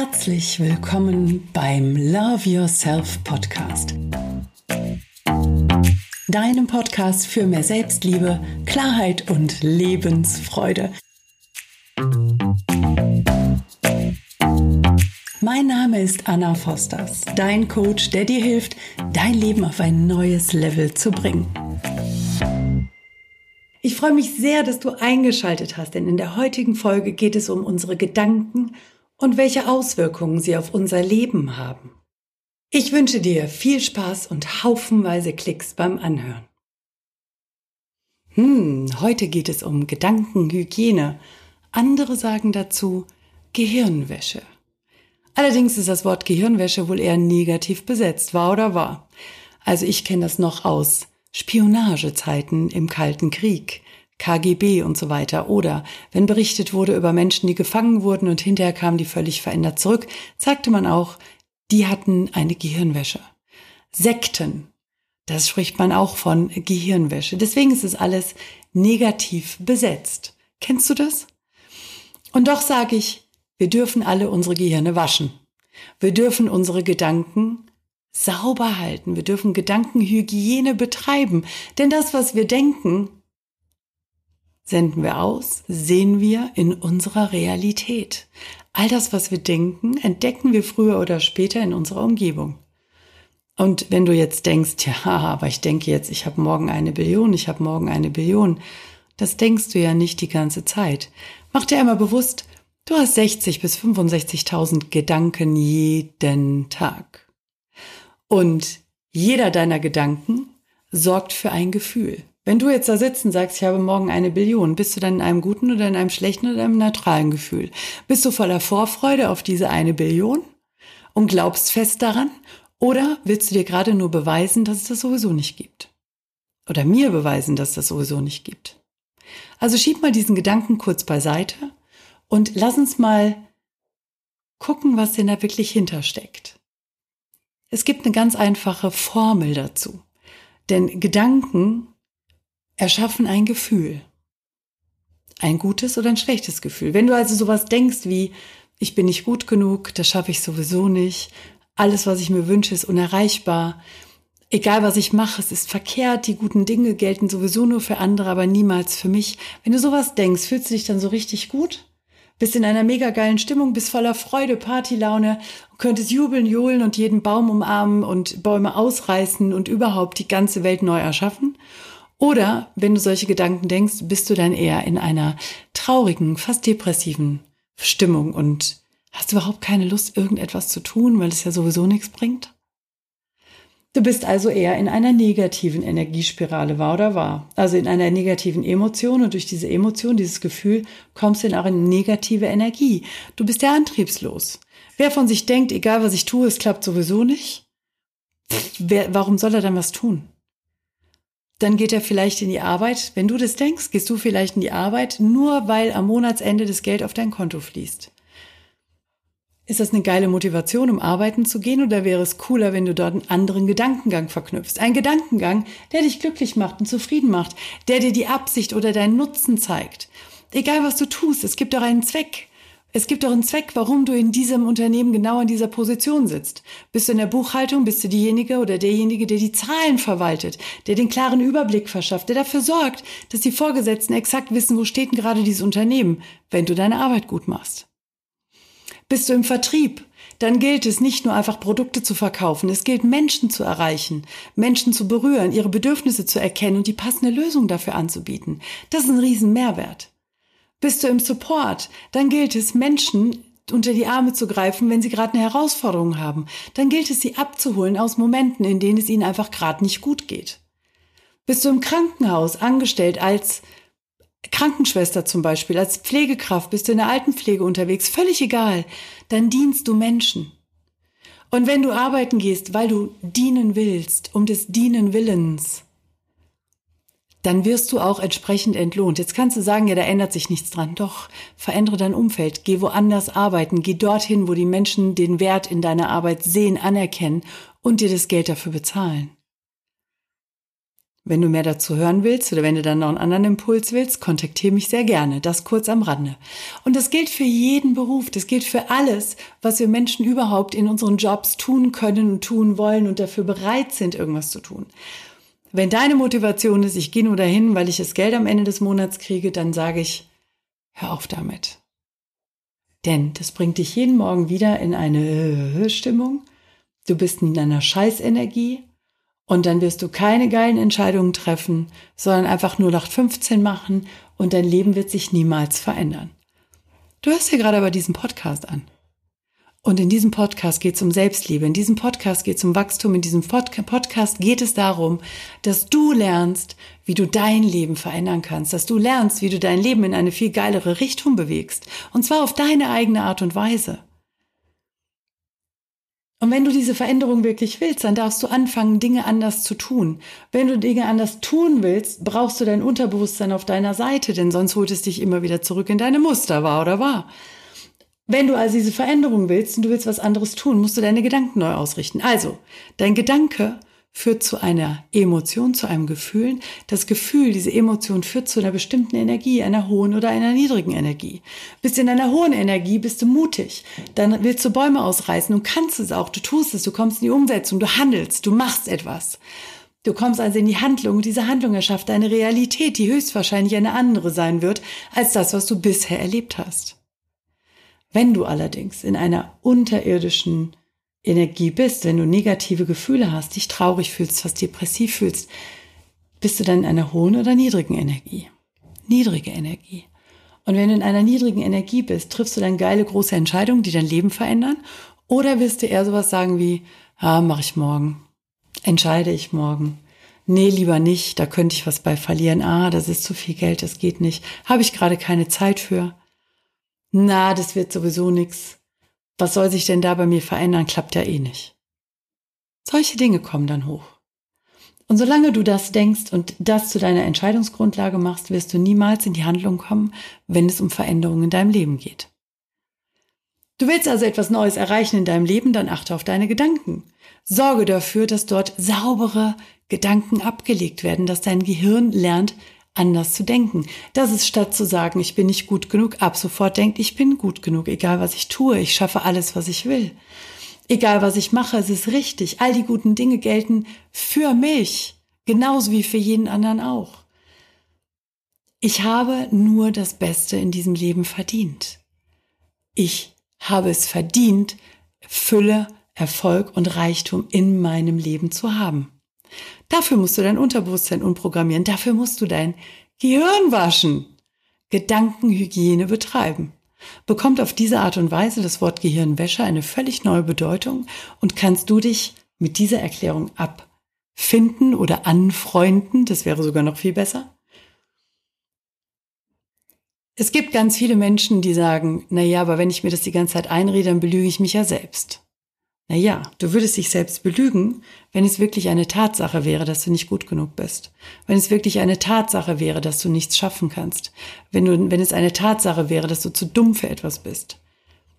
Herzlich willkommen beim Love Yourself Podcast. Deinem Podcast für mehr Selbstliebe, Klarheit und Lebensfreude. Mein Name ist Anna Fosters, dein Coach, der dir hilft, dein Leben auf ein neues Level zu bringen. Ich freue mich sehr, dass du eingeschaltet hast, denn in der heutigen Folge geht es um unsere Gedanken und welche Auswirkungen sie auf unser Leben haben. Ich wünsche dir viel Spaß und haufenweise Klicks beim Anhören. Hm, heute geht es um Gedankenhygiene. Andere sagen dazu Gehirnwäsche. Allerdings ist das Wort Gehirnwäsche wohl eher negativ besetzt, wahr oder wahr? Also ich kenne das noch aus Spionagezeiten im Kalten Krieg. KGB und so weiter. Oder wenn berichtet wurde über Menschen, die gefangen wurden und hinterher kamen die völlig verändert zurück, sagte man auch, die hatten eine Gehirnwäsche. Sekten, das spricht man auch von Gehirnwäsche. Deswegen ist es alles negativ besetzt. Kennst du das? Und doch sage ich, wir dürfen alle unsere Gehirne waschen. Wir dürfen unsere Gedanken sauber halten. Wir dürfen Gedankenhygiene betreiben. Denn das, was wir denken, senden wir aus, sehen wir in unserer Realität. All das, was wir denken, entdecken wir früher oder später in unserer Umgebung. Und wenn du jetzt denkst, ja, aber ich denke jetzt, ich habe morgen eine Billion, ich habe morgen eine Billion, das denkst du ja nicht die ganze Zeit. Mach dir einmal bewusst, du hast 60 bis 65.000 Gedanken jeden Tag. Und jeder deiner Gedanken sorgt für ein Gefühl. Wenn du jetzt da sitzt und sagst, ich habe morgen eine Billion, bist du dann in einem guten oder in einem schlechten oder einem neutralen Gefühl? Bist du voller Vorfreude auf diese eine Billion und glaubst fest daran? Oder willst du dir gerade nur beweisen, dass es das sowieso nicht gibt? Oder mir beweisen, dass es das sowieso nicht gibt? Also schieb mal diesen Gedanken kurz beiseite und lass uns mal gucken, was denn da wirklich hintersteckt. Es gibt eine ganz einfache Formel dazu. Denn Gedanken erschaffen ein Gefühl. Ein gutes oder ein schlechtes Gefühl. Wenn du also sowas denkst wie, ich bin nicht gut genug, das schaffe ich sowieso nicht, alles, was ich mir wünsche, ist unerreichbar, egal was ich mache, es ist verkehrt, die guten Dinge gelten sowieso nur für andere, aber niemals für mich. Wenn du sowas denkst, fühlst du dich dann so richtig gut? Bist in einer mega geilen Stimmung, bist voller Freude, Partylaune, könntest jubeln, johlen und jeden Baum umarmen und Bäume ausreißen und überhaupt die ganze Welt neu erschaffen? Oder wenn du solche Gedanken denkst, bist du dann eher in einer traurigen, fast depressiven Stimmung und hast überhaupt keine Lust, irgendetwas zu tun, weil es ja sowieso nichts bringt? Du bist also eher in einer negativen Energiespirale, wahr oder wahr? Also in einer negativen Emotion und durch diese Emotion, dieses Gefühl, kommst du in eine negative Energie. Du bist ja antriebslos. Wer von sich denkt, egal was ich tue, es klappt sowieso nicht, wer, warum soll er dann was tun? Dann geht er vielleicht in die Arbeit. Wenn du das denkst, gehst du vielleicht in die Arbeit, nur weil am Monatsende das Geld auf dein Konto fließt. Ist das eine geile Motivation, um arbeiten zu gehen, oder wäre es cooler, wenn du dort einen anderen Gedankengang verknüpfst? Ein Gedankengang, der dich glücklich macht und zufrieden macht, der dir die Absicht oder deinen Nutzen zeigt. Egal was du tust, es gibt doch einen Zweck. Es gibt doch einen Zweck, warum du in diesem Unternehmen genau in dieser Position sitzt. Bist du in der Buchhaltung, bist du diejenige oder derjenige, der die Zahlen verwaltet, der den klaren Überblick verschafft, der dafür sorgt, dass die Vorgesetzten exakt wissen, wo steht denn gerade dieses Unternehmen, wenn du deine Arbeit gut machst. Bist du im Vertrieb, dann gilt es nicht nur einfach Produkte zu verkaufen, es gilt Menschen zu erreichen, Menschen zu berühren, ihre Bedürfnisse zu erkennen und die passende Lösung dafür anzubieten. Das ist ein Riesenmehrwert. Bist du im Support, dann gilt es, Menschen unter die Arme zu greifen, wenn sie gerade eine Herausforderung haben. Dann gilt es, sie abzuholen aus Momenten, in denen es ihnen einfach gerade nicht gut geht. Bist du im Krankenhaus angestellt als Krankenschwester zum Beispiel, als Pflegekraft, bist du in der Altenpflege unterwegs, völlig egal, dann dienst du Menschen. Und wenn du arbeiten gehst, weil du dienen willst, um des Dienen Willens, dann wirst du auch entsprechend entlohnt. Jetzt kannst du sagen, ja, da ändert sich nichts dran. Doch, verändere dein Umfeld, geh woanders arbeiten, geh dorthin, wo die Menschen den Wert in deiner Arbeit sehen, anerkennen und dir das Geld dafür bezahlen. Wenn du mehr dazu hören willst oder wenn du dann noch einen anderen Impuls willst, kontaktiere mich sehr gerne. Das kurz am Rande. Und das gilt für jeden Beruf. Das gilt für alles, was wir Menschen überhaupt in unseren Jobs tun können und tun wollen und dafür bereit sind, irgendwas zu tun. Wenn deine Motivation ist, ich gehe nur dahin, weil ich das Geld am Ende des Monats kriege, dann sage ich, hör auf damit. Denn das bringt dich jeden Morgen wieder in eine Stimmung. Du bist in einer Scheißenergie und dann wirst du keine geilen Entscheidungen treffen, sondern einfach nur nach 15 machen und dein Leben wird sich niemals verändern. Du hörst dir gerade aber diesen Podcast an. Und in diesem Podcast geht es um Selbstliebe, in diesem Podcast geht es um Wachstum, in diesem Podcast geht es darum, dass du lernst, wie du dein Leben verändern kannst, dass du lernst, wie du dein Leben in eine viel geilere Richtung bewegst. Und zwar auf deine eigene Art und Weise. Und wenn du diese Veränderung wirklich willst, dann darfst du anfangen, Dinge anders zu tun. Wenn du Dinge anders tun willst, brauchst du dein Unterbewusstsein auf deiner Seite, denn sonst holt es dich immer wieder zurück in deine Muster, wahr oder wahr. Wenn du also diese Veränderung willst und du willst was anderes tun, musst du deine Gedanken neu ausrichten. Also, dein Gedanke führt zu einer Emotion, zu einem Gefühl. Das Gefühl, diese Emotion führt zu einer bestimmten Energie, einer hohen oder einer niedrigen Energie. Bist du in einer hohen Energie, bist du mutig. Dann willst du Bäume ausreißen und kannst es auch. Du tust es, du kommst in die Umsetzung, du handelst, du machst etwas. Du kommst also in die Handlung und diese Handlung erschafft eine Realität, die höchstwahrscheinlich eine andere sein wird als das, was du bisher erlebt hast. Wenn du allerdings in einer unterirdischen Energie bist, wenn du negative Gefühle hast, dich traurig fühlst, fast depressiv fühlst, bist du dann in einer hohen oder niedrigen Energie? Niedrige Energie. Und wenn du in einer niedrigen Energie bist, triffst du dann geile große Entscheidungen, die dein Leben verändern? Oder wirst du eher sowas sagen wie, ah, mach ich morgen. Entscheide ich morgen. Nee, lieber nicht, da könnte ich was bei verlieren. Ah, das ist zu viel Geld, das geht nicht. Habe ich gerade keine Zeit für. Na, das wird sowieso nix was soll sich denn da bei mir verändern, klappt ja eh nicht. Solche Dinge kommen dann hoch. Und solange du das denkst und das zu deiner Entscheidungsgrundlage machst, wirst du niemals in die Handlung kommen, wenn es um Veränderungen in deinem Leben geht. Du willst also etwas Neues erreichen in deinem Leben, dann achte auf deine Gedanken. Sorge dafür, dass dort saubere Gedanken abgelegt werden, dass dein Gehirn lernt, anders zu denken. Das ist statt zu sagen, ich bin nicht gut genug, ab sofort denkt, ich bin gut genug, egal was ich tue, ich schaffe alles, was ich will. Egal was ich mache, es ist richtig. All die guten Dinge gelten für mich, genauso wie für jeden anderen auch. Ich habe nur das Beste in diesem Leben verdient. Ich habe es verdient, Fülle, Erfolg und Reichtum in meinem Leben zu haben. Dafür musst du dein Unterbewusstsein umprogrammieren. Dafür musst du dein Gehirn waschen. Gedankenhygiene betreiben. Bekommt auf diese Art und Weise das Wort Gehirnwäsche eine völlig neue Bedeutung und kannst du dich mit dieser Erklärung abfinden oder anfreunden. Das wäre sogar noch viel besser. Es gibt ganz viele Menschen, die sagen, na ja, aber wenn ich mir das die ganze Zeit einrede, dann belüge ich mich ja selbst. Naja, du würdest dich selbst belügen, wenn es wirklich eine Tatsache wäre, dass du nicht gut genug bist. Wenn es wirklich eine Tatsache wäre, dass du nichts schaffen kannst. Wenn, du, wenn es eine Tatsache wäre, dass du zu dumm für etwas bist.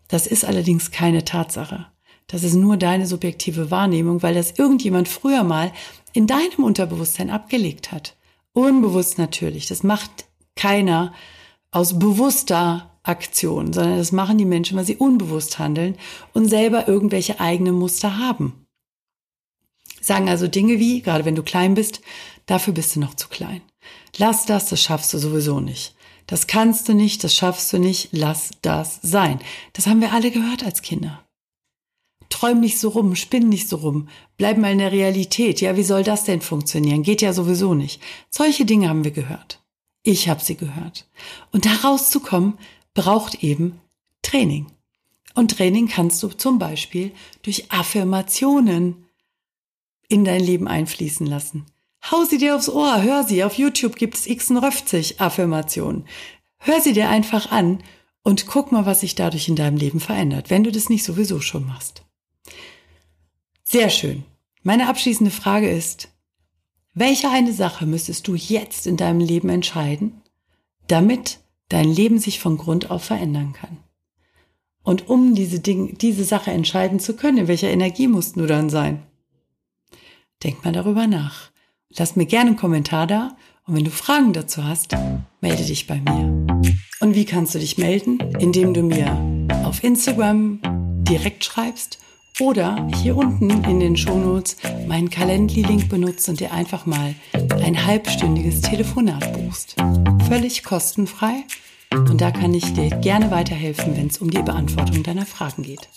Das ist allerdings keine Tatsache. Das ist nur deine subjektive Wahrnehmung, weil das irgendjemand früher mal in deinem Unterbewusstsein abgelegt hat. Unbewusst natürlich. Das macht keiner aus bewusster Aktion, sondern das machen die Menschen, weil sie unbewusst handeln und selber irgendwelche eigenen Muster haben. Sagen also Dinge wie, gerade wenn du klein bist, dafür bist du noch zu klein. Lass das, das schaffst du sowieso nicht. Das kannst du nicht, das schaffst du nicht, lass das sein. Das haben wir alle gehört als Kinder. Träum nicht so rum, spinn nicht so rum, bleib mal in der Realität. Ja, wie soll das denn funktionieren? Geht ja sowieso nicht. Solche Dinge haben wir gehört. Ich habe sie gehört. Und da rauszukommen, braucht eben Training. Und Training kannst du zum Beispiel durch Affirmationen in dein Leben einfließen lassen. Hau sie dir aufs Ohr, hör sie. Auf YouTube gibt es x-50 Affirmationen. Hör sie dir einfach an und guck mal, was sich dadurch in deinem Leben verändert, wenn du das nicht sowieso schon machst. Sehr schön. Meine abschließende Frage ist, welche eine Sache müsstest du jetzt in deinem Leben entscheiden, damit dein Leben sich von Grund auf verändern kann. Und um diese Dinge, diese Sache entscheiden zu können, in welcher Energie musst du dann sein? Denk mal darüber nach. Lass mir gerne einen Kommentar da und wenn du Fragen dazu hast, melde dich bei mir. Und wie kannst du dich melden? Indem du mir auf Instagram direkt schreibst oder hier unten in den Shownotes meinen Calendly-Link benutzt und dir einfach mal ein halbstündiges Telefonat buchst. Völlig kostenfrei und da kann ich dir gerne weiterhelfen, wenn es um die Beantwortung deiner Fragen geht.